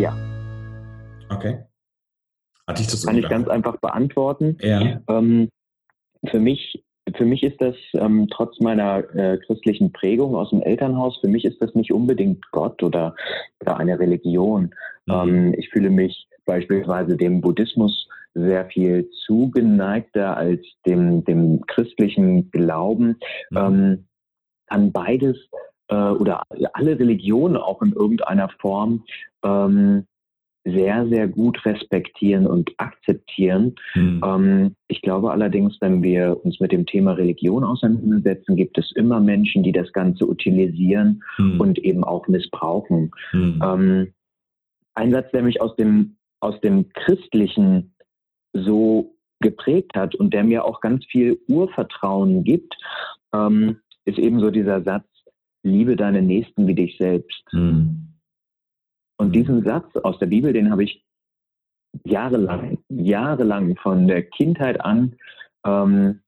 Ja. Okay. Hatte ich das so Kann ich ganz einfach beantworten. Ja. Ähm, für mich für mich ist das ähm, trotz meiner äh, christlichen Prägung aus dem Elternhaus, für mich ist das nicht unbedingt Gott oder, oder eine Religion. Mhm. Ähm, ich fühle mich beispielsweise dem Buddhismus sehr viel zugeneigter als dem, dem christlichen Glauben. Mhm. Ähm, kann beides äh, oder alle Religionen auch in irgendeiner Form ähm, sehr, sehr gut respektieren und akzeptieren. Mhm. Ähm, ich glaube allerdings, wenn wir uns mit dem Thema Religion auseinandersetzen, gibt es immer Menschen, die das Ganze utilisieren mhm. und eben auch missbrauchen. Mhm. Ähm, ein Satz, der mich aus dem, aus dem Christlichen so geprägt hat und der mir auch ganz viel Urvertrauen gibt, ähm, ist eben so dieser Satz, liebe deine Nächsten wie dich selbst. Mhm. Und diesen Satz aus der Bibel, den habe ich jahrelang, jahrelang von der Kindheit an, ähm,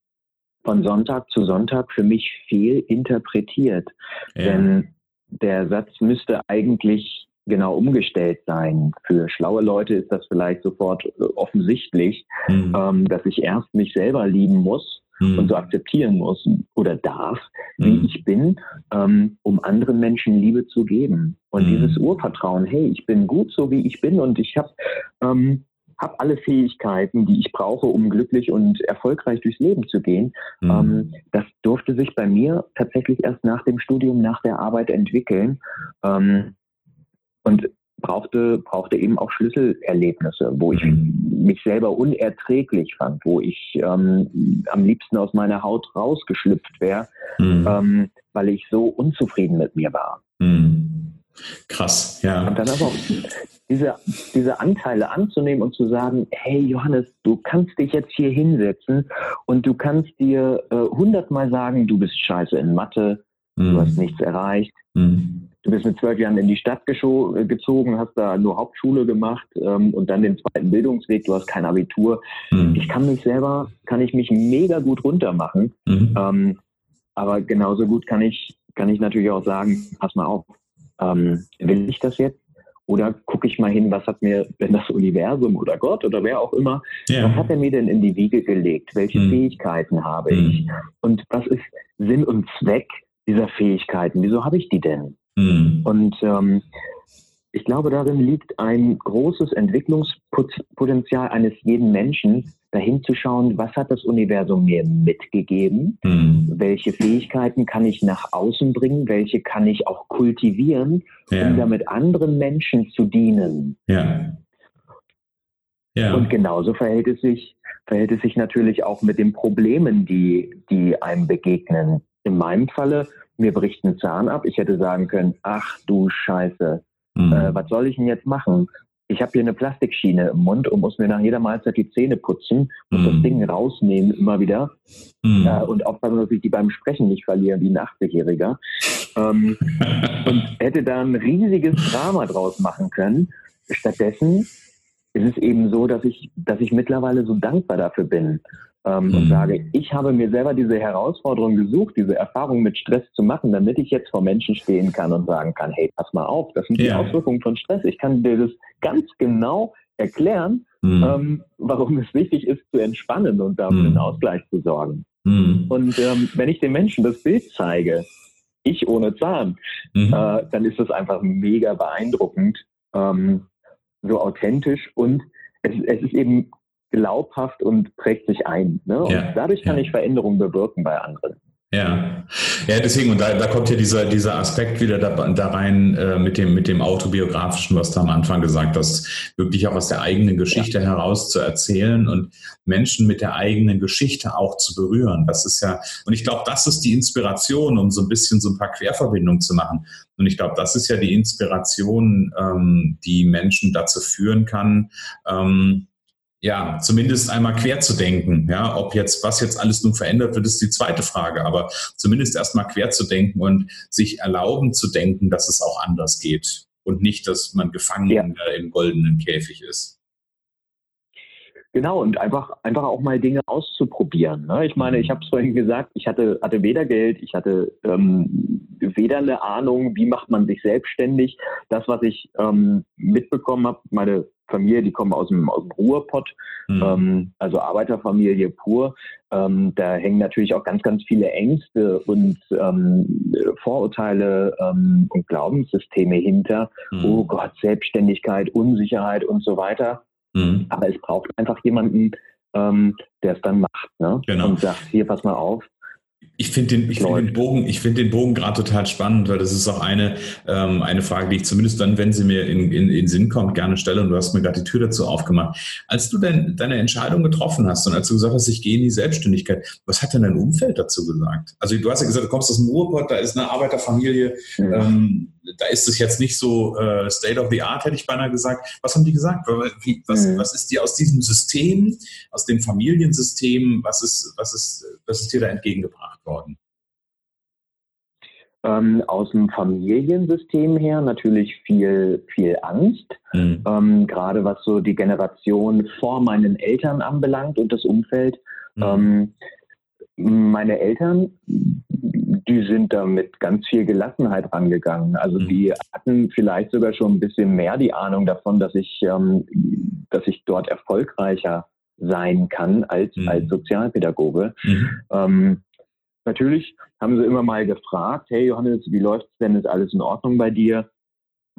von Sonntag zu Sonntag für mich viel interpretiert. Ja. Denn der Satz müsste eigentlich genau umgestellt sein. Für schlaue Leute ist das vielleicht sofort offensichtlich, mhm. ähm, dass ich erst mich selber lieben muss mhm. und so akzeptieren muss oder darf, wie mhm. ich bin, ähm, um anderen Menschen Liebe zu geben. Und mhm. dieses Urvertrauen, hey, ich bin gut so, wie ich bin und ich habe ähm, hab alle Fähigkeiten, die ich brauche, um glücklich und erfolgreich durchs Leben zu gehen. Mhm. Ähm, das durfte sich bei mir tatsächlich erst nach dem Studium, nach der Arbeit entwickeln. Ähm, und brauchte, brauchte eben auch Schlüsselerlebnisse, wo ich mhm. mich selber unerträglich fand, wo ich ähm, am liebsten aus meiner Haut rausgeschlüpft wäre, mhm. ähm, weil ich so unzufrieden mit mir war. Mhm. Krass, ja. Und dann aber auch diese, diese Anteile anzunehmen und zu sagen, hey Johannes, du kannst dich jetzt hier hinsetzen und du kannst dir äh, hundertmal sagen, du bist scheiße in Mathe, du mhm. hast nichts erreicht. Mhm du bist mit zwölf Jahren in die Stadt gezogen, hast da nur Hauptschule gemacht ähm, und dann den zweiten Bildungsweg, du hast kein Abitur. Mhm. Ich kann mich selber, kann ich mich mega gut runtermachen. Mhm. Ähm, aber genauso gut kann ich, kann ich natürlich auch sagen, pass mal auf, ähm, will ich das jetzt? Oder gucke ich mal hin, was hat mir denn das Universum oder Gott oder wer auch immer, ja. was hat er mir denn in die Wiege gelegt? Welche mhm. Fähigkeiten habe ich? Mhm. Und was ist Sinn und Zweck dieser Fähigkeiten? Wieso habe ich die denn? Mhm. Und ähm, ich glaube, darin liegt ein großes Entwicklungspotenzial eines jeden Menschen, dahin zu schauen, was hat das Universum mir mitgegeben, mhm. welche Fähigkeiten kann ich nach außen bringen, welche kann ich auch kultivieren, ja. um damit anderen Menschen zu dienen. Ja. Ja. Und genauso verhält es sich, verhält es sich natürlich auch mit den Problemen, die, die einem begegnen. In meinem Falle mir bricht ein Zahn ab. Ich hätte sagen können, ach du Scheiße, mhm. äh, was soll ich denn jetzt machen? Ich habe hier eine Plastikschiene im Mund und muss mir nach jeder Mahlzeit die Zähne putzen, muss mhm. das Ding rausnehmen immer wieder mhm. äh, und aufpassen, dass ich die beim Sprechen nicht verliere wie ein 80-Jähriger. Ähm, und hätte da ein riesiges Drama draus machen können. Stattdessen ist es eben so, dass ich, dass ich mittlerweile so dankbar dafür bin, ähm, mhm. und sage, ich habe mir selber diese Herausforderung gesucht, diese Erfahrung mit Stress zu machen, damit ich jetzt vor Menschen stehen kann und sagen kann, hey, pass mal auf, das sind ja. die Auswirkungen von Stress. Ich kann dir das ganz genau erklären, mhm. ähm, warum es wichtig ist, zu entspannen und dafür mhm. einen Ausgleich zu sorgen. Mhm. Und ähm, wenn ich den Menschen das Bild zeige, ich ohne Zahn, mhm. äh, dann ist das einfach mega beeindruckend, ähm, so authentisch und es, es ist eben glaubhaft und prägt sich ein. Ne? Und ja, dadurch kann ja. ich Veränderungen bewirken bei anderen. Ja, ja, deswegen, und da, da kommt ja dieser, dieser Aspekt wieder da, da rein äh, mit, dem, mit dem Autobiografischen, was du am Anfang gesagt hast, wirklich auch aus der eigenen Geschichte ja. heraus zu erzählen und Menschen mit der eigenen Geschichte auch zu berühren. Das ist ja, und ich glaube, das ist die Inspiration, um so ein bisschen so ein paar Querverbindungen zu machen. Und ich glaube, das ist ja die Inspiration, ähm, die Menschen dazu führen kann, ähm, ja, zumindest einmal quer zu denken. Ja, ob jetzt, was jetzt alles nun verändert wird, ist die zweite Frage. Aber zumindest erstmal quer zu denken und sich erlauben zu denken, dass es auch anders geht. Und nicht, dass man gefangen ja. im goldenen Käfig ist. Genau, und einfach, einfach auch mal Dinge auszuprobieren. Ne? Ich meine, ich habe es vorhin gesagt, ich hatte, hatte weder Geld, ich hatte ähm, weder eine Ahnung, wie macht man sich selbstständig. Das, was ich ähm, mitbekommen habe, meine Familie, die kommen aus dem, aus dem Ruhrpott, mhm. ähm, also Arbeiterfamilie pur. Ähm, da hängen natürlich auch ganz, ganz viele Ängste und ähm, Vorurteile ähm, und Glaubenssysteme hinter. Mhm. Oh Gott, Selbstständigkeit, Unsicherheit und so weiter. Mhm. Aber es braucht einfach jemanden, ähm, der es dann macht ne? genau. und sagt, hier, pass mal auf, ich finde den, ich find den Bogen, ich finde den Bogen gerade total spannend, weil das ist auch eine, ähm, eine Frage, die ich zumindest dann, wenn sie mir in, in, in Sinn kommt, gerne stelle. Und du hast mir gerade die Tür dazu aufgemacht. Als du denn deine Entscheidung getroffen hast und als du gesagt hast, ich gehe in die Selbstständigkeit, was hat denn dein Umfeld dazu gesagt? Also du hast ja gesagt, du kommst aus dem Ruhrpott, da ist eine Arbeiterfamilie. Mhm. Ähm, da ist es jetzt nicht so äh, State of the Art, hätte ich beinahe gesagt. Was haben die gesagt? Wie, was, mhm. was ist dir aus diesem System, aus dem Familiensystem, was ist, was ist, was ist dir da entgegengebracht worden? Ähm, aus dem Familiensystem her natürlich viel, viel Angst, mhm. ähm, gerade was so die Generation vor meinen Eltern anbelangt und das Umfeld. Mhm. Ähm, meine Eltern, die sind da mit ganz viel Gelassenheit rangegangen. Also mhm. die hatten vielleicht sogar schon ein bisschen mehr die Ahnung davon, dass ich, ähm, dass ich dort erfolgreicher sein kann als, mhm. als Sozialpädagoge. Natürlich haben sie immer mal gefragt, hey Johannes, wie läuft's denn? Ist alles in Ordnung bei dir?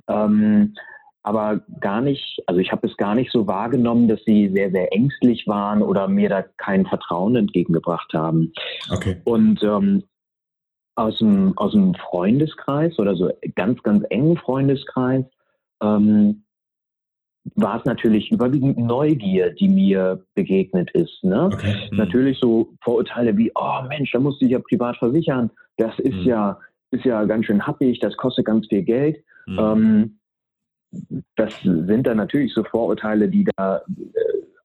Ähm, aber gar nicht, also ich habe es gar nicht so wahrgenommen, dass sie sehr, sehr ängstlich waren oder mir da kein Vertrauen entgegengebracht haben. Okay. Und ähm, aus, dem, aus dem Freundeskreis oder so ganz, ganz engen Freundeskreis ähm, war es natürlich überwiegend Neugier, die mir begegnet ist. Ne? Okay. Mhm. Natürlich so Vorurteile wie, oh Mensch, da musst du dich ja privat versichern. Das ist mhm. ja, ist ja ganz schön happig, das kostet ganz viel Geld. Mhm. Ähm, das sind dann natürlich so Vorurteile, die da äh,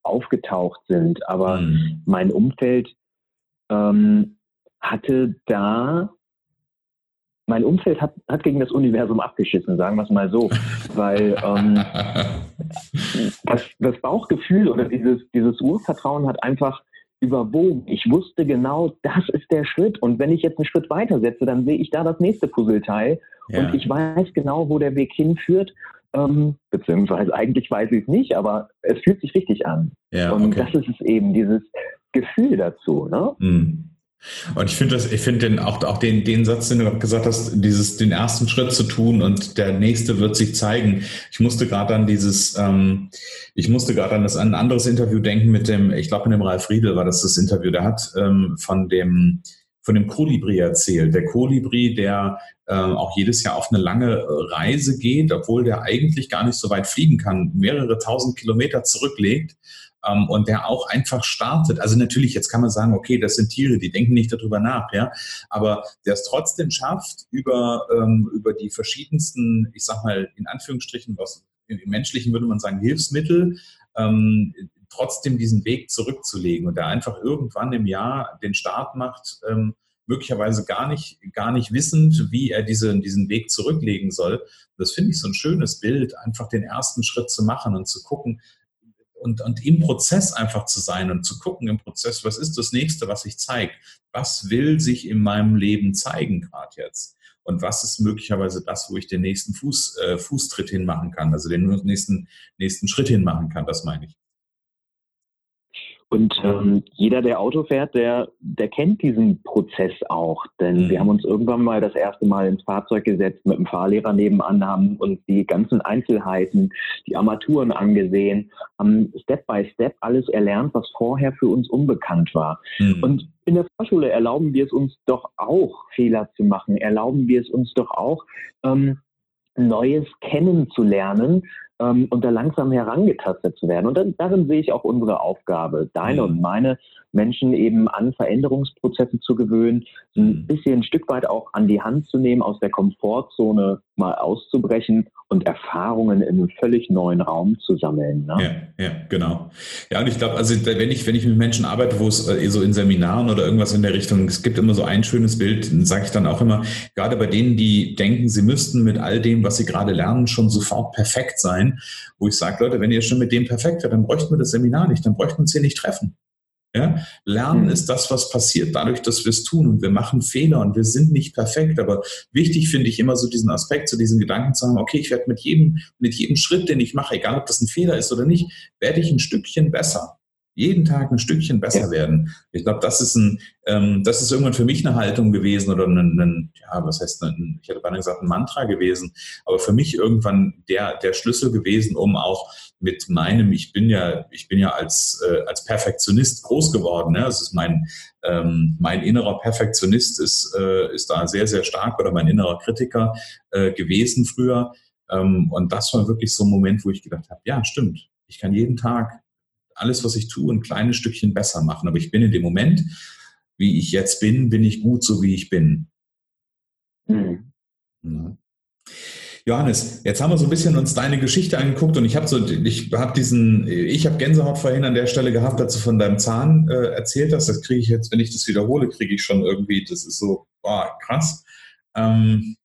aufgetaucht sind. Aber mhm. mein Umfeld ähm, hatte da, mein Umfeld hat, hat gegen das Universum abgeschissen, sagen wir es mal so. Weil ähm, das, das Bauchgefühl oder dieses, dieses Urvertrauen hat einfach überwogen. Ich wusste genau, das ist der Schritt. Und wenn ich jetzt einen Schritt weiter setze, dann sehe ich da das nächste Puzzleteil. Ja. Und ich weiß genau, wo der Weg hinführt. Ähm, beziehungsweise eigentlich weiß ich es nicht, aber es fühlt sich richtig an. Ja, und okay. das ist es eben, dieses Gefühl dazu. Ne? Mhm. Und ich finde das, ich finde den, auch, auch den, den Satz, den du gesagt hast, dieses, den ersten Schritt zu tun und der nächste wird sich zeigen. Ich musste gerade an dieses, ähm, ich musste gerade an das, an ein anderes Interview denken mit dem, ich glaube, mit dem Ralf Riedel war das das Interview, der hat ähm, von dem, von dem Kolibri erzählt. Der Kolibri, der äh, auch jedes Jahr auf eine lange Reise geht, obwohl der eigentlich gar nicht so weit fliegen kann, mehrere tausend Kilometer zurücklegt ähm, und der auch einfach startet. Also natürlich, jetzt kann man sagen, okay, das sind Tiere, die denken nicht darüber nach, ja, aber der es trotzdem schafft, über, ähm, über die verschiedensten, ich sag mal, in Anführungsstrichen, was im menschlichen würde man sagen, Hilfsmittel, ähm, trotzdem diesen Weg zurückzulegen und der einfach irgendwann im Jahr den Start macht, ähm, möglicherweise gar nicht, gar nicht wissend, wie er diese, diesen Weg zurücklegen soll. Das finde ich so ein schönes Bild, einfach den ersten Schritt zu machen und zu gucken und, und im Prozess einfach zu sein und zu gucken im Prozess, was ist das nächste, was sich zeigt? Was will sich in meinem Leben zeigen gerade jetzt? Und was ist möglicherweise das, wo ich den nächsten Fuß, äh, Fußtritt hinmachen kann, also den nächsten, nächsten Schritt hinmachen kann, das meine ich. Und ähm, jeder, der Auto fährt, der, der kennt diesen Prozess auch. Denn mhm. wir haben uns irgendwann mal das erste Mal ins Fahrzeug gesetzt mit dem Fahrlehrer nebenan, haben uns die ganzen Einzelheiten, die Armaturen angesehen, haben Step by Step alles erlernt, was vorher für uns unbekannt war. Mhm. Und in der Fahrschule erlauben wir es uns doch auch, Fehler zu machen. Erlauben wir es uns doch auch, ähm, Neues kennenzulernen, ähm, und da langsam herangetastet zu werden. Und dann, darin sehe ich auch unsere Aufgabe, deine mhm. und meine Menschen eben an Veränderungsprozesse zu gewöhnen, ein mhm. bisschen ein Stück weit auch an die Hand zu nehmen, aus der Komfortzone mal auszubrechen und Erfahrungen in einem völlig neuen Raum zu sammeln. Ne? Ja, ja, genau. Ja, und ich glaube, also wenn ich, wenn ich mit Menschen arbeite, wo es äh, so in Seminaren oder irgendwas in der Richtung, es gibt immer so ein schönes Bild, sage ich dann auch immer, gerade bei denen, die denken, sie müssten mit all dem, was sie gerade lernen, schon sofort perfekt sein, wo ich sage, Leute, wenn ihr schon mit dem perfekt seid, dann bräuchten wir das Seminar nicht, dann bräuchten wir uns hier nicht treffen. Ja? Lernen mhm. ist das, was passiert dadurch, dass wir es tun und wir machen Fehler und wir sind nicht perfekt. Aber wichtig finde ich immer so diesen Aspekt, so diesen Gedanken zu haben, okay, ich werde mit jedem, mit jedem Schritt, den ich mache, egal ob das ein Fehler ist oder nicht, werde ich ein Stückchen besser jeden Tag ein Stückchen besser ja. werden. Ich glaube, das ist ein, ähm, das ist irgendwann für mich eine Haltung gewesen oder ein, ein ja, was heißt, ein, ich hätte beinahe gesagt, ein Mantra gewesen, aber für mich irgendwann der, der Schlüssel gewesen, um auch mit meinem, ich bin ja, ich bin ja als, äh, als Perfektionist groß geworden. Ne? Das ist mein, ähm, mein innerer Perfektionist ist, äh, ist da sehr, sehr stark oder mein innerer Kritiker äh, gewesen früher. Ähm, und das war wirklich so ein Moment, wo ich gedacht habe, ja, stimmt. Ich kann jeden Tag alles, was ich tue, ein kleines Stückchen besser machen. Aber ich bin in dem Moment, wie ich jetzt bin, bin ich gut so, wie ich bin. Mhm. Ja. Johannes, jetzt haben wir so ein bisschen uns deine Geschichte angeguckt und ich habe so, ich habe diesen, ich habe Gänsehaut vorhin an der Stelle gehabt, als du von deinem Zahn äh, erzählt hast. Das kriege ich jetzt, wenn ich das wiederhole, kriege ich schon irgendwie, das ist so, boah, krass. Ähm,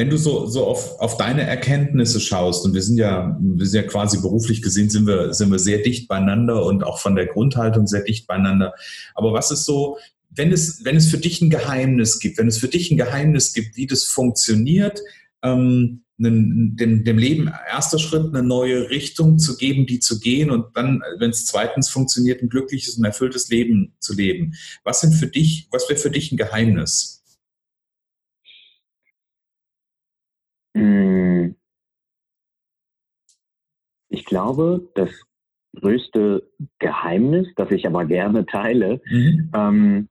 wenn du so, so auf, auf deine Erkenntnisse schaust, und wir sind ja, wir sind ja quasi beruflich gesehen, sind wir, sind wir sehr dicht beieinander und auch von der Grundhaltung sehr dicht beieinander. Aber was ist so, wenn es, wenn es für dich ein Geheimnis gibt, wenn es für dich ein Geheimnis gibt, wie das funktioniert, ähm, dem, dem Leben erster Schritt eine neue Richtung zu geben, die zu gehen und dann, wenn es zweitens funktioniert, ein glückliches und erfülltes Leben zu leben. Was sind für dich, was wäre für dich ein Geheimnis? Ich glaube, das größte Geheimnis, das ich aber gerne teile, mhm. ähm,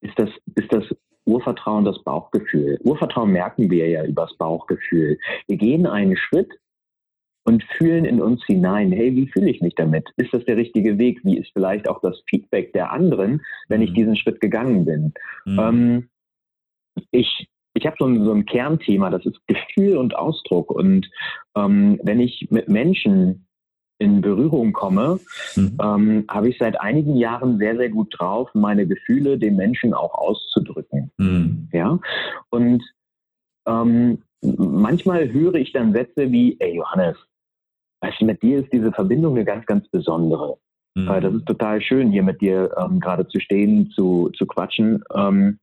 ist, das, ist das Urvertrauen, das Bauchgefühl. Urvertrauen merken wir ja übers Bauchgefühl. Wir gehen einen Schritt und fühlen in uns hinein, hey, wie fühle ich mich damit? Ist das der richtige Weg? Wie ist vielleicht auch das Feedback der anderen, wenn ich mhm. diesen Schritt gegangen bin? Mhm. Ähm, ich ich habe so, ein, so ein Kernthema, das ist Gefühl und Ausdruck. Und ähm, wenn ich mit Menschen in Berührung komme, mhm. ähm, habe ich seit einigen Jahren sehr, sehr gut drauf, meine Gefühle den Menschen auch auszudrücken. Mhm. Ja. Und ähm, manchmal höre ich dann Sätze wie, ey Johannes, weißt du, mit dir ist diese Verbindung eine ganz, ganz besondere. Mhm. Äh, das ist total schön, hier mit dir ähm, gerade zu stehen, zu, zu quatschen. Ähm,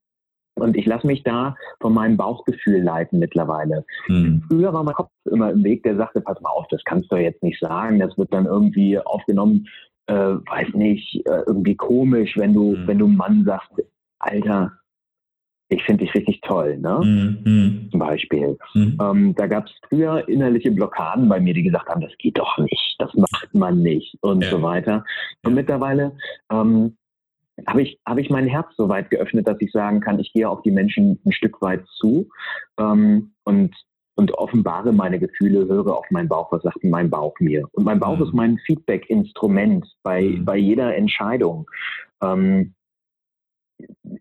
und ich lasse mich da von meinem Bauchgefühl leiten mittlerweile. Mhm. Früher war mein Kopf immer im Weg, der sagte, pass mal auf, das kannst du jetzt nicht sagen, das wird dann irgendwie aufgenommen, äh, weiß nicht, äh, irgendwie komisch, wenn du, mhm. wenn du Mann sagst, Alter, ich finde dich richtig toll, ne? Mhm. Zum Beispiel. Mhm. Ähm, da gab es früher innerliche Blockaden bei mir, die gesagt haben, das geht doch nicht, das macht man nicht und ja. so weiter. Und mittlerweile ähm, habe ich, habe ich mein Herz so weit geöffnet, dass ich sagen kann, ich gehe auf die Menschen ein Stück weit zu ähm, und, und offenbare meine Gefühle, höre auf meinen Bauch, was sagt mein Bauch mir. Und mein Bauch mhm. ist mein Feedback-Instrument bei, mhm. bei jeder Entscheidung. Ähm,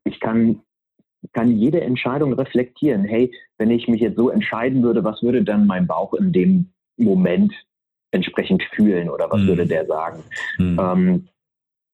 ich kann, kann jede Entscheidung reflektieren. Hey, wenn ich mich jetzt so entscheiden würde, was würde dann mein Bauch in dem Moment entsprechend fühlen oder was mhm. würde der sagen? Mhm. Ähm,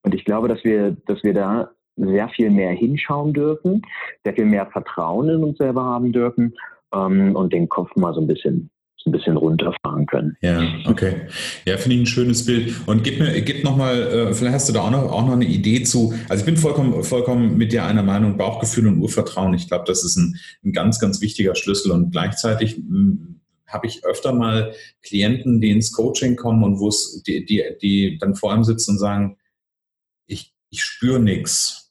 und ich glaube, dass wir, dass wir da sehr viel mehr hinschauen dürfen, sehr viel mehr Vertrauen in uns selber haben dürfen ähm, und den Kopf mal so ein bisschen ein bisschen runterfahren können. Ja, okay. Ja, finde ich ein schönes Bild. Und gib mir, gib noch mal, äh, vielleicht hast du da auch noch, auch noch eine Idee zu. Also ich bin vollkommen, vollkommen mit dir einer Meinung, Bauchgefühl und Urvertrauen. Ich glaube, das ist ein, ein ganz, ganz wichtiger Schlüssel. Und gleichzeitig hm, habe ich öfter mal Klienten, die ins Coaching kommen und wo es, die, die, die dann vor allem sitzen und sagen, ich spüre nichts.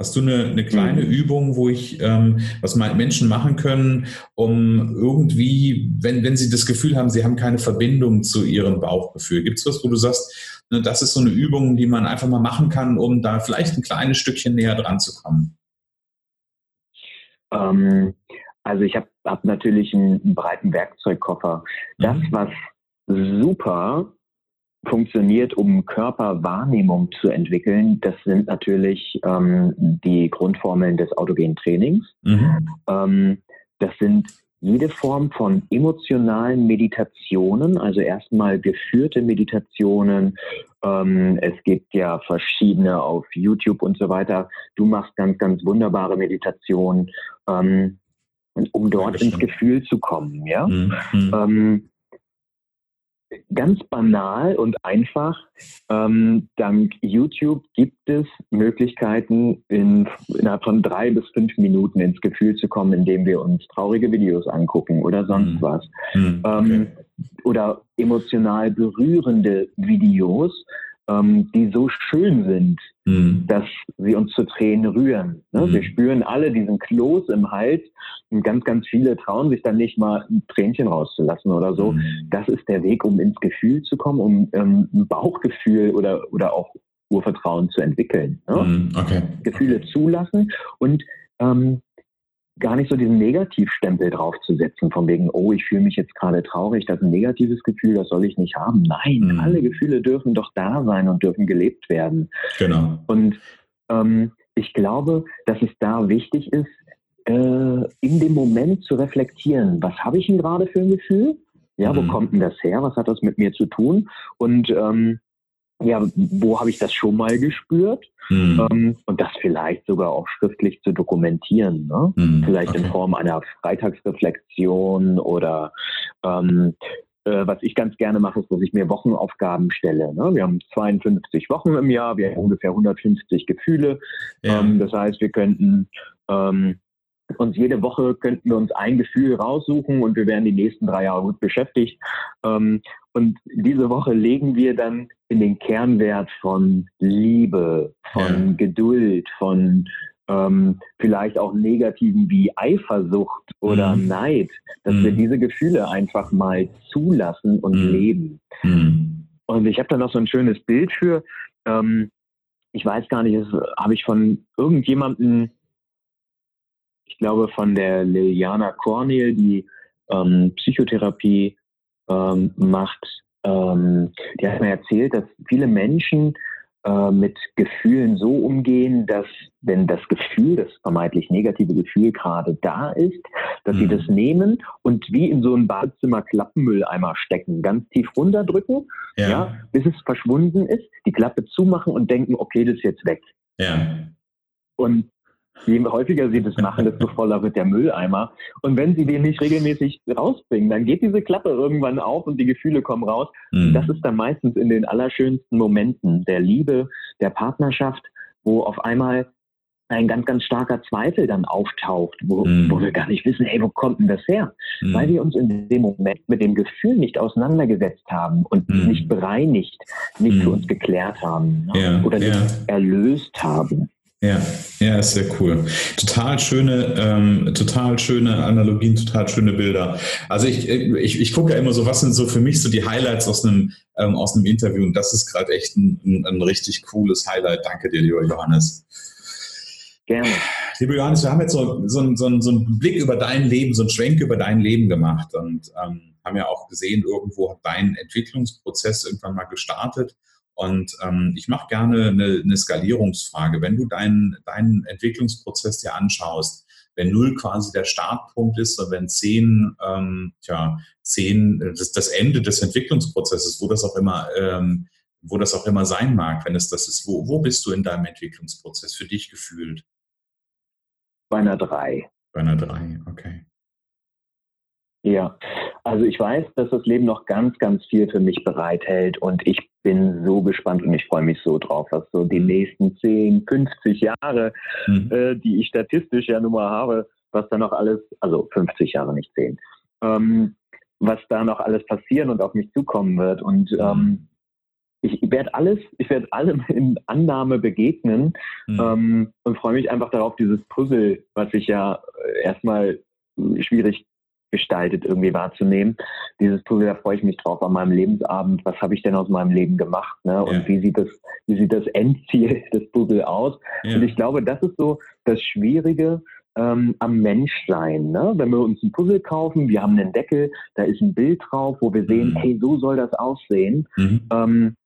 Hast du eine, eine kleine mhm. Übung, wo ich, ähm, was Menschen machen können, um irgendwie, wenn, wenn sie das Gefühl haben, sie haben keine Verbindung zu ihrem Bauchgefühl? Gibt es was, wo du sagst, ne, das ist so eine Übung, die man einfach mal machen kann, um da vielleicht ein kleines Stückchen näher dran zu kommen? Ähm, also ich habe hab natürlich einen, breiten Werkzeugkoffer. Das, mhm. was super funktioniert, um Körperwahrnehmung zu entwickeln, das sind natürlich ähm, die Grundformeln des autogenen Trainings. Mhm. Ähm, das sind jede Form von emotionalen Meditationen, also erstmal geführte Meditationen. Ähm, es gibt ja verschiedene auf YouTube und so weiter. Du machst ganz, ganz wunderbare Meditationen, ähm, um dort ins Gefühl zu kommen. Ja. Mhm. Ganz banal und einfach, ähm, dank YouTube gibt es Möglichkeiten, in, innerhalb von drei bis fünf Minuten ins Gefühl zu kommen, indem wir uns traurige Videos angucken oder sonst mhm. was. Mhm, okay. ähm, oder emotional berührende Videos, ähm, die so schön sind, mhm. dass sie uns zu Tränen rühren. Ne? Mhm. Wir spüren alle diesen Kloß im Hals und ganz, ganz viele trauen sich dann nicht mal ein Tränchen rauszulassen oder so. Mhm. Das ist der Weg, um ins Gefühl zu kommen, um ähm, ein Bauchgefühl oder, oder auch Urvertrauen zu entwickeln. Ne? Mhm. Okay. Gefühle okay. zulassen und ähm, gar nicht so diesen Negativstempel draufzusetzen, von wegen, oh, ich fühle mich jetzt gerade traurig, das ist ein negatives Gefühl, das soll ich nicht haben. Nein, mhm. alle Gefühle dürfen doch da sein und dürfen gelebt werden. Genau. Und ähm, ich glaube, dass es da wichtig ist, äh, in dem Moment zu reflektieren, was habe ich denn gerade für ein Gefühl? Ja, wo mhm. kommt denn das her? Was hat das mit mir zu tun? Und ähm, ja, wo habe ich das schon mal gespürt? Mhm. Ähm, und das vielleicht sogar auch schriftlich zu dokumentieren. Ne? Mhm, vielleicht okay. in Form einer Freitagsreflexion oder ähm, äh, was ich ganz gerne mache, ist, dass ich mir Wochenaufgaben stelle. Ne? Wir haben 52 Wochen im Jahr, wir haben ungefähr 150 Gefühle. Ja. Ähm, das heißt, wir könnten ähm, und jede Woche könnten wir uns ein Gefühl raussuchen und wir wären die nächsten drei Jahre gut beschäftigt. Ähm, und diese Woche legen wir dann in den Kernwert von Liebe, von ja. Geduld, von ähm, vielleicht auch negativen wie Eifersucht oder mhm. Neid, dass mhm. wir diese Gefühle einfach mal zulassen und mhm. leben. Mhm. Und ich habe da noch so ein schönes Bild für. Ähm, ich weiß gar nicht, das habe ich von irgendjemandem ich glaube, von der Liliana Cornel, die ähm, Psychotherapie ähm, macht, ähm, die hat mir erzählt, dass viele Menschen äh, mit Gefühlen so umgehen, dass wenn das Gefühl, das vermeintlich negative Gefühl gerade da ist, dass mhm. sie das nehmen und wie in so ein Badezimmer Klappenmülleimer stecken, ganz tief runterdrücken, ja. ja. bis es verschwunden ist, die Klappe zumachen und denken, okay, das ist jetzt weg. Ja. Und Je häufiger sie das machen, desto voller wird der Mülleimer. Und wenn sie den nicht regelmäßig rausbringen, dann geht diese Klappe irgendwann auf und die Gefühle kommen raus. Mhm. Das ist dann meistens in den allerschönsten Momenten der Liebe, der Partnerschaft, wo auf einmal ein ganz, ganz starker Zweifel dann auftaucht, wo, mm. wo wir gar nicht wissen, hey, wo kommt denn das her? Mm. Weil wir uns in dem Moment mit dem Gefühl nicht auseinandergesetzt haben und mm. nicht bereinigt, nicht für uns geklärt haben ne? ja, oder nicht ja. erlöst haben. Ja, ja, ist sehr cool. Total schöne, ähm, total schöne Analogien, total schöne Bilder. Also ich, ich, ich gucke ja immer so, was sind so für mich so die Highlights aus einem, ähm, aus einem Interview und das ist gerade echt ein, ein, ein, richtig cooles Highlight. Danke dir, lieber Johannes. Gerne. Lieber Johannes, wir haben jetzt so, so, so, so einen Blick über dein Leben, so einen Schwenk über dein Leben gemacht und ähm, haben ja auch gesehen, irgendwo hat dein Entwicklungsprozess irgendwann mal gestartet. Und ähm, ich mache gerne eine, eine Skalierungsfrage. Wenn du deinen, deinen Entwicklungsprozess dir anschaust, wenn null quasi der Startpunkt ist und wenn zehn, ähm, tja, zehn das, das Ende des Entwicklungsprozesses, wo das auch immer, ähm, wo das auch immer sein mag, wenn es das ist, wo, wo bist du in deinem Entwicklungsprozess für dich gefühlt? Bei einer drei. Bei einer drei, okay. Ja, also ich weiß, dass das Leben noch ganz, ganz viel für mich bereithält und ich bin so gespannt und ich freue mich so drauf, was so die nächsten 10, 50 Jahre, mhm. äh, die ich statistisch ja nun mal habe, was da noch alles, also 50 Jahre, nicht 10, ähm, was da noch alles passieren und auf mich zukommen wird. Und mhm. ähm, ich werde alles, ich werde allem in Annahme begegnen mhm. ähm, und freue mich einfach darauf, dieses Puzzle, was ich ja äh, erstmal schwierig gestaltet irgendwie wahrzunehmen. Dieses Puzzle, da freue ich mich drauf an meinem Lebensabend. Was habe ich denn aus meinem Leben gemacht? Ne? Und ja. wie sieht das, wie sieht das Endziel des Puzzle aus? Ja. Und ich glaube, das ist so das Schwierige ähm, am Menschsein. Ne? Wenn wir uns ein Puzzle kaufen, wir haben einen Deckel, da ist ein Bild drauf, wo wir sehen, mhm. hey, so soll das aussehen. Mhm. Ähm,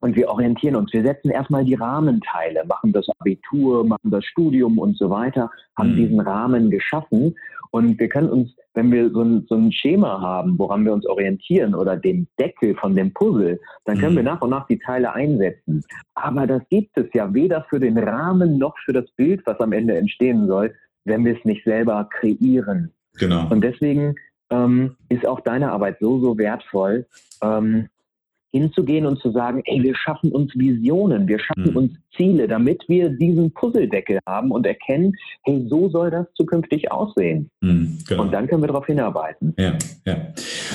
und wir orientieren uns. Wir setzen erstmal die Rahmenteile, machen das Abitur, machen das Studium und so weiter, haben mhm. diesen Rahmen geschaffen. Und wir können uns, wenn wir so ein, so ein Schema haben, woran wir uns orientieren oder den Deckel von dem Puzzle, dann können mhm. wir nach und nach die Teile einsetzen. Aber das gibt es ja weder für den Rahmen noch für das Bild, was am Ende entstehen soll, wenn wir es nicht selber kreieren. Genau. Und deswegen ähm, ist auch deine Arbeit so, so wertvoll, ähm, hinzugehen und zu sagen, ey, wir schaffen uns Visionen, wir schaffen mhm. uns Ziele, damit wir diesen Puzzledeckel haben und erkennen, hey, so soll das zukünftig aussehen. Mhm, genau. Und dann können wir darauf hinarbeiten. Ja, ja.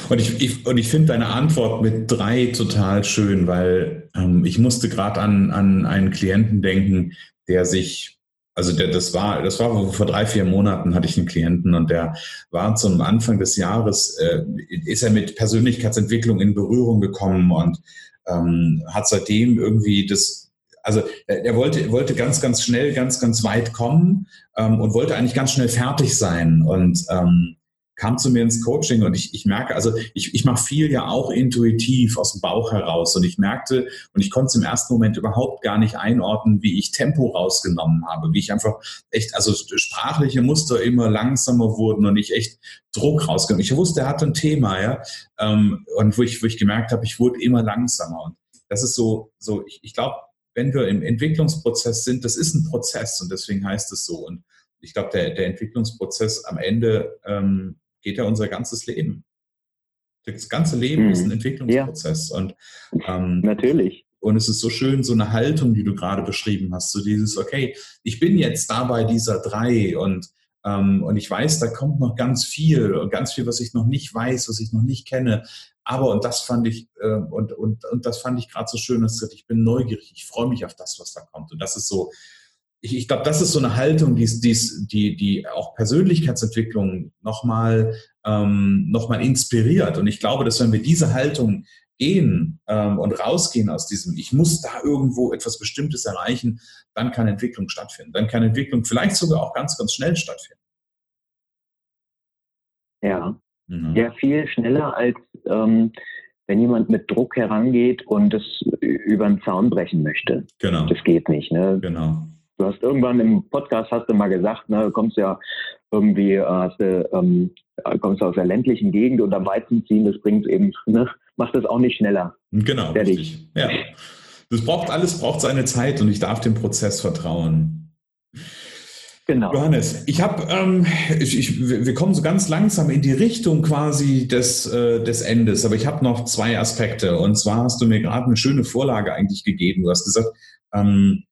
Und ich, ich und ich finde deine Antwort mit drei total schön, weil ähm, ich musste gerade an, an einen Klienten denken, der sich also der, das war, das war vor drei, vier Monaten hatte ich einen Klienten und der war zum Anfang des Jahres, äh, ist er mit Persönlichkeitsentwicklung in Berührung gekommen und ähm, hat seitdem irgendwie das, also er wollte, wollte ganz, ganz schnell, ganz, ganz weit kommen ähm, und wollte eigentlich ganz schnell fertig sein und ähm, kam zu mir ins Coaching und ich, ich merke, also ich, ich mache viel ja auch intuitiv aus dem Bauch heraus und ich merkte und ich konnte es im ersten Moment überhaupt gar nicht einordnen, wie ich Tempo rausgenommen habe, wie ich einfach echt, also sprachliche Muster immer langsamer wurden und ich echt Druck rausgenommen. Ich wusste, er hatte ein Thema, ja, ähm, und wo ich, wo ich gemerkt habe, ich wurde immer langsamer und das ist so, so ich, ich glaube, wenn wir im Entwicklungsprozess sind, das ist ein Prozess und deswegen heißt es so und ich glaube, der, der Entwicklungsprozess am Ende ähm, geht ja unser ganzes Leben. Das ganze Leben mhm. ist ein mhm. Entwicklungsprozess. Ja. Und, ähm, Natürlich. Und es ist so schön, so eine Haltung, die du gerade beschrieben hast, so dieses, okay, ich bin jetzt da bei dieser drei und, ähm, und ich weiß, da kommt noch ganz viel und ganz viel, was ich noch nicht weiß, was ich noch nicht kenne. Aber, und das fand ich, äh, und, und, und das fand ich gerade so schön, dass ich bin neugierig, ich freue mich auf das, was da kommt. Und das ist so, ich, ich glaube, das ist so eine Haltung, die, die, die, die auch Persönlichkeitsentwicklung nochmal ähm, noch inspiriert. Und ich glaube, dass wenn wir diese Haltung gehen ähm, und rausgehen aus diesem, ich muss da irgendwo etwas Bestimmtes erreichen, dann kann Entwicklung stattfinden. Dann kann Entwicklung vielleicht sogar auch ganz, ganz schnell stattfinden. Ja, mhm. ja viel schneller als ähm, wenn jemand mit Druck herangeht und es über den Zaun brechen möchte. Genau. Das geht nicht. Ne? Genau. Du hast irgendwann im Podcast hast du mal gesagt, ne, du kommst ja irgendwie, äh, hast du, ähm, kommst aus der ländlichen Gegend und am Weizen ziehen, das bringt eben, ne, macht das auch nicht schneller. Genau. Fertig. Ja. Das braucht alles, braucht seine Zeit und ich darf dem Prozess vertrauen. Genau. Johannes, ich habe, ähm, ich, ich, wir kommen so ganz langsam in die Richtung quasi des, äh, des Endes, aber ich habe noch zwei Aspekte. Und zwar hast du mir gerade eine schöne Vorlage eigentlich gegeben. Du hast gesagt, ähm,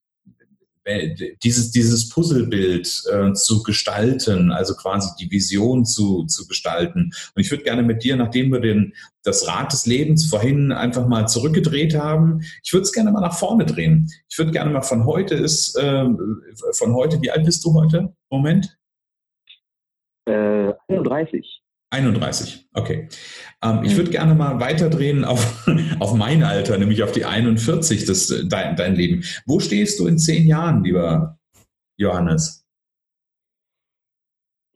dieses, dieses Puzzlebild äh, zu gestalten, also quasi die Vision zu, zu gestalten. Und ich würde gerne mit dir, nachdem wir den, das Rad des Lebens vorhin einfach mal zurückgedreht haben, ich würde es gerne mal nach vorne drehen. Ich würde gerne mal von heute ist, äh, von heute, wie alt bist du heute? Moment? Äh, 31. 31, okay. Ähm, ich würde gerne mal weiterdrehen auf, auf mein Alter, nämlich auf die 41, das, dein, dein Leben. Wo stehst du in zehn Jahren, lieber Johannes?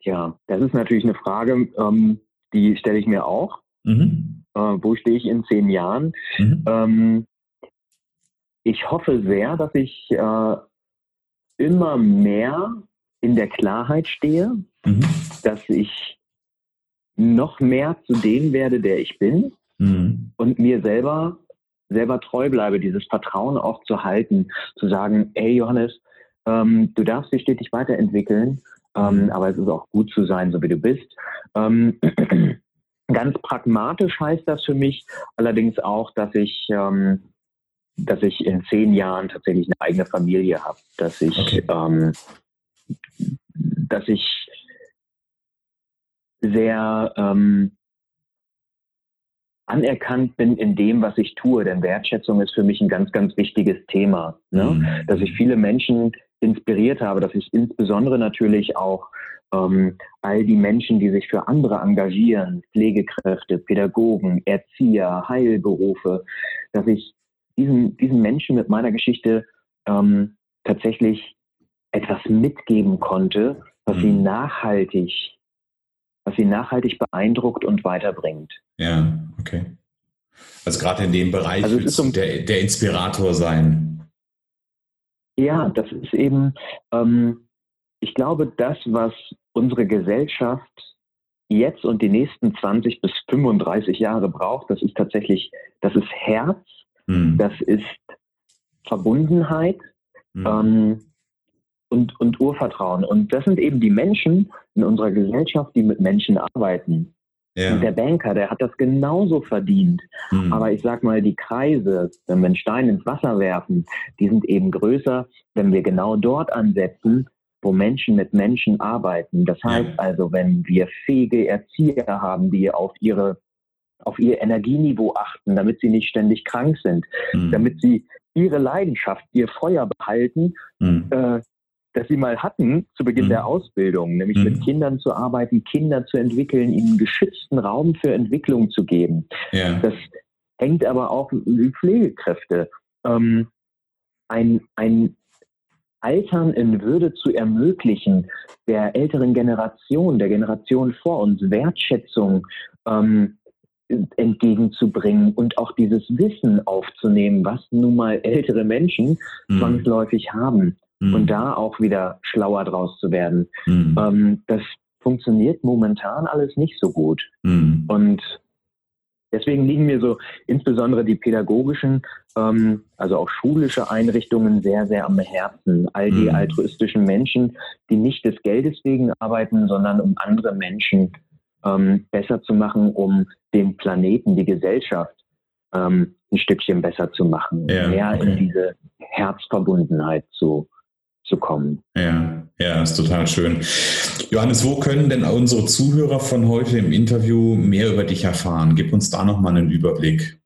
Ja, das ist natürlich eine Frage, ähm, die stelle ich mir auch. Mhm. Äh, wo stehe ich in zehn Jahren? Mhm. Ähm, ich hoffe sehr, dass ich äh, immer mehr in der Klarheit stehe, mhm. dass ich noch mehr zu dem werde, der ich bin mhm. und mir selber selber treu bleibe, dieses Vertrauen auch zu halten, zu sagen, hey Johannes, ähm, du darfst dich stetig weiterentwickeln, ähm, mhm. aber es ist auch gut zu sein, so wie du bist. Ähm, ganz pragmatisch heißt das für mich allerdings auch, dass ich, ähm, dass ich in zehn Jahren tatsächlich eine eigene Familie habe, dass ich, okay. Ähm, dass ich sehr ähm, anerkannt bin in dem, was ich tue. Denn Wertschätzung ist für mich ein ganz, ganz wichtiges Thema. Ne? Mhm. Dass ich viele Menschen inspiriert habe, dass ich insbesondere natürlich auch ähm, all die Menschen, die sich für andere engagieren, Pflegekräfte, Pädagogen, Erzieher, Heilberufe, dass ich diesen, diesen Menschen mit meiner Geschichte ähm, tatsächlich etwas mitgeben konnte, was mhm. sie nachhaltig was sie nachhaltig beeindruckt und weiterbringt. Ja, okay. Also gerade in dem Bereich also willst du der, der Inspirator sein. Ja, das ist eben, ähm, ich glaube, das, was unsere Gesellschaft jetzt und die nächsten 20 bis 35 Jahre braucht, das ist tatsächlich, das ist Herz, hm. das ist Verbundenheit, hm. ähm, und, und Urvertrauen. Und das sind eben die Menschen in unserer Gesellschaft, die mit Menschen arbeiten. Ja. Und der Banker, der hat das genauso verdient. Mhm. Aber ich sag mal, die Kreise, wenn wir einen Stein ins Wasser werfen, die sind eben größer, wenn wir genau dort ansetzen, wo Menschen mit Menschen arbeiten. Das heißt ja. also, wenn wir fähige Erzieher haben, die auf ihre auf ihr Energieniveau achten, damit sie nicht ständig krank sind, mhm. damit sie ihre Leidenschaft, ihr Feuer behalten, mhm. äh, das sie mal hatten zu Beginn mhm. der Ausbildung, nämlich mhm. mit Kindern zu arbeiten, Kinder zu entwickeln, ihnen geschützten Raum für Entwicklung zu geben. Ja. Das hängt aber auch mit Pflegekräfte. Ähm, ein, ein Altern in Würde zu ermöglichen, der älteren Generation, der Generation vor uns, Wertschätzung ähm, entgegenzubringen und auch dieses Wissen aufzunehmen, was nun mal ältere Menschen mhm. zwangsläufig haben mhm. und da auch wieder schlauer draus zu werden. Mhm. Ähm, das funktioniert momentan alles nicht so gut. Mhm. Und deswegen liegen mir so insbesondere die pädagogischen, ähm, also auch schulische Einrichtungen sehr, sehr am Herzen. All die mhm. altruistischen Menschen, die nicht des Geldes wegen arbeiten, sondern um andere Menschen ähm, besser zu machen, um den Planeten, die Gesellschaft ähm, ein Stückchen besser zu machen, ja, mehr okay. in diese Herzverbundenheit zu zu kommen. Ja, ja, ist total schön. Johannes, wo können denn unsere Zuhörer von heute im Interview mehr über dich erfahren? Gib uns da nochmal einen Überblick.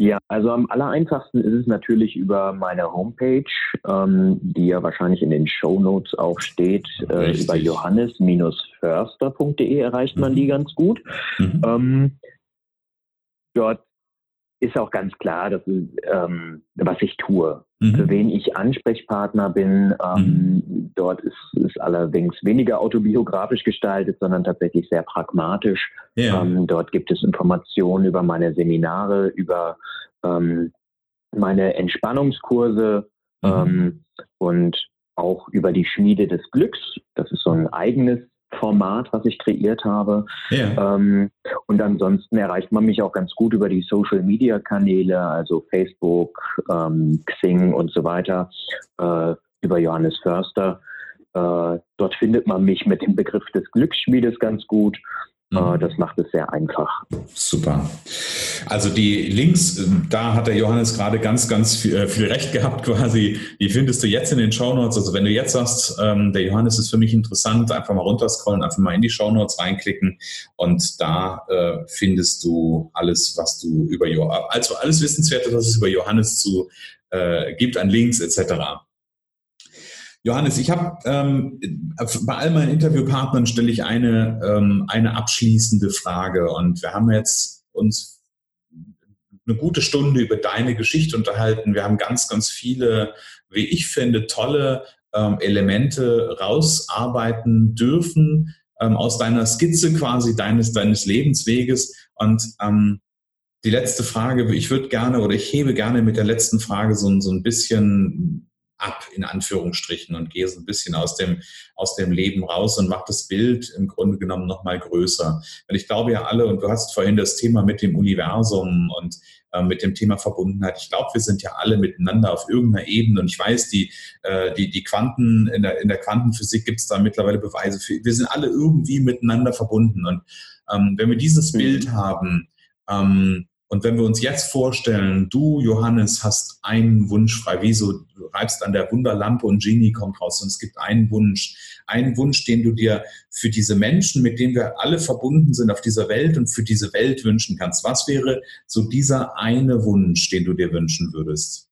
Ja, also am allereinfachsten ist es natürlich über meine Homepage, ähm, die ja wahrscheinlich in den Show Notes auch steht. Äh, über johannes-förster.de erreicht man mhm. die ganz gut. Mhm. Ähm, dort ist auch ganz klar, dass, ähm, was ich tue. Mhm. Für wen ich Ansprechpartner bin, ähm, mhm. dort ist es allerdings weniger autobiografisch gestaltet, sondern tatsächlich sehr pragmatisch. Ja. Ähm, dort gibt es Informationen über meine Seminare, über ähm, meine Entspannungskurse mhm. Ähm, und auch über die Schmiede des Glücks. Das ist so ein eigenes Format, was ich kreiert habe. Ja. Ähm, und ansonsten erreicht man mich auch ganz gut über die Social Media Kanäle, also Facebook, ähm, Xing und so weiter, äh, über Johannes Förster. Äh, dort findet man mich mit dem Begriff des Glücksschmiedes ganz gut. Äh, mhm. Das macht es sehr einfach. Super. Also die Links, ähm, da hat der Johannes gerade ganz, ganz viel, äh, viel, Recht gehabt quasi. Die findest du jetzt in den Shownotes. Also wenn du jetzt sagst, ähm, der Johannes ist für mich interessant, einfach mal runterscrollen, einfach mal in die Shownotes reinklicken und da äh, findest du alles, was du über Johannes, also alles Wissenswerte, was es über Johannes zu äh, gibt an Links etc. Johannes, ich habe ähm, bei all meinen Interviewpartnern stelle ich eine, ähm, eine abschließende Frage und wir haben jetzt uns eine gute Stunde über deine Geschichte unterhalten. Wir haben ganz, ganz viele, wie ich finde, tolle ähm, Elemente rausarbeiten dürfen ähm, aus deiner Skizze quasi deines, deines Lebensweges und ähm, die letzte Frage, ich würde gerne oder ich hebe gerne mit der letzten Frage so, so ein bisschen ab, in Anführungsstrichen, und gehe so ein bisschen aus dem, aus dem Leben raus und mache das Bild im Grunde genommen nochmal größer. Weil ich glaube ja alle, und du hast vorhin das Thema mit dem Universum und äh, mit dem Thema Verbundenheit. Ich glaube, wir sind ja alle miteinander auf irgendeiner Ebene. Und ich weiß, die, äh, die, die Quanten, in der, in der Quantenphysik gibt es da mittlerweile Beweise für. Wir sind alle irgendwie miteinander verbunden. Und ähm, wenn wir dieses mhm. Bild haben, ähm, und wenn wir uns jetzt vorstellen, du, Johannes, hast einen Wunsch frei, wie so, du reibst an der Wunderlampe und Genie kommt raus und es gibt einen Wunsch, einen Wunsch, den du dir für diese Menschen, mit denen wir alle verbunden sind auf dieser Welt und für diese Welt wünschen kannst. Was wäre so dieser eine Wunsch, den du dir wünschen würdest?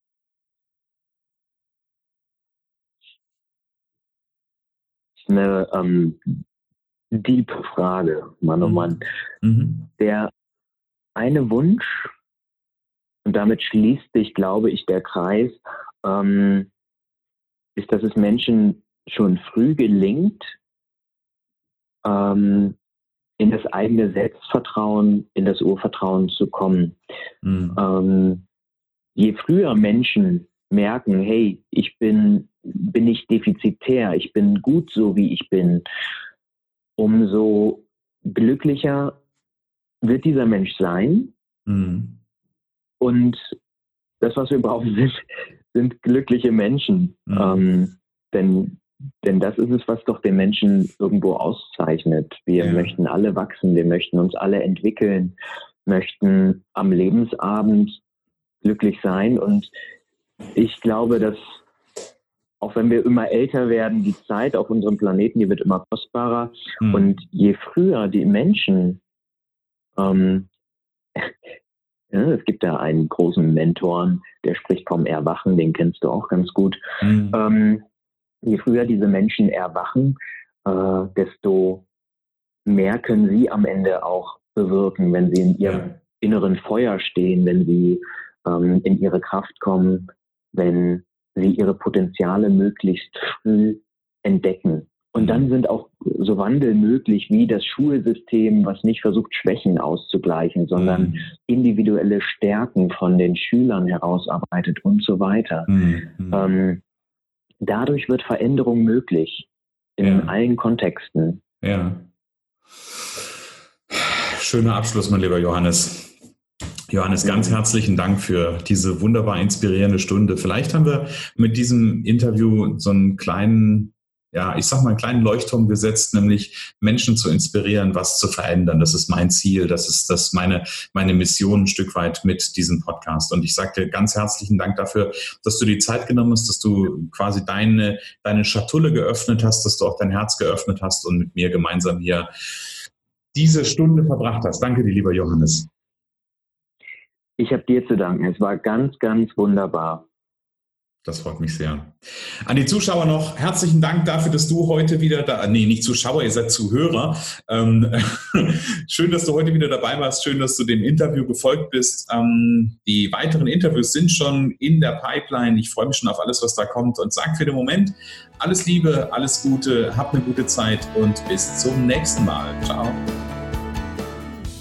Eine ähm, tiefe Frage, Mann oh Mann. Mhm. Der eine Wunsch, und damit schließt sich, glaube ich, der Kreis, ähm, ist, dass es Menschen schon früh gelingt, ähm, in das eigene Selbstvertrauen, in das Urvertrauen zu kommen. Mhm. Ähm, je früher Menschen merken, hey, ich bin, bin nicht defizitär, ich bin gut so, wie ich bin, umso glücklicher wird dieser Mensch sein. Mhm. Und das, was wir brauchen, sind, sind glückliche Menschen. Mhm. Ähm, denn denn das ist es, was doch den Menschen irgendwo auszeichnet. Wir ja. möchten alle wachsen, wir möchten uns alle entwickeln, möchten am Lebensabend glücklich sein. Und ich glaube, dass auch wenn wir immer älter werden, die Zeit auf unserem Planeten, die wird immer kostbarer. Mhm. Und je früher die Menschen, ähm, ja, es gibt da einen großen Mentoren, der spricht vom Erwachen, den kennst du auch ganz gut. Mhm. Ähm, je früher diese Menschen erwachen, äh, desto mehr können sie am Ende auch bewirken, wenn sie in ihrem ja. inneren Feuer stehen, wenn sie ähm, in ihre Kraft kommen, wenn sie ihre Potenziale möglichst früh entdecken. Und dann mhm. sind auch so Wandel möglich wie das Schulsystem, was nicht versucht, Schwächen auszugleichen, sondern mhm. individuelle Stärken von den Schülern herausarbeitet und so weiter. Mhm. Ähm, dadurch wird Veränderung möglich in ja. allen Kontexten. Ja. Schöner Abschluss, mein lieber Johannes. Johannes, ganz herzlichen Dank für diese wunderbar inspirierende Stunde. Vielleicht haben wir mit diesem Interview so einen kleinen, ja, ich sag mal, einen kleinen Leuchtturm gesetzt, nämlich Menschen zu inspirieren, was zu verändern. Das ist mein Ziel. Das ist das meine, meine Mission ein Stück weit mit diesem Podcast. Und ich sage dir ganz herzlichen Dank dafür, dass du die Zeit genommen hast, dass du quasi deine, deine Schatulle geöffnet hast, dass du auch dein Herz geöffnet hast und mit mir gemeinsam hier diese Stunde verbracht hast. Danke dir, lieber Johannes. Ich habe dir zu danken. Es war ganz, ganz wunderbar. Das freut mich sehr. An die Zuschauer noch herzlichen Dank dafür, dass du heute wieder da, nee, nicht Zuschauer, ihr seid Zuhörer. Ähm, schön, dass du heute wieder dabei warst. Schön, dass du dem Interview gefolgt bist. Ähm, die weiteren Interviews sind schon in der Pipeline. Ich freue mich schon auf alles, was da kommt und sag für den Moment alles Liebe, alles Gute, hab eine gute Zeit und bis zum nächsten Mal. Ciao.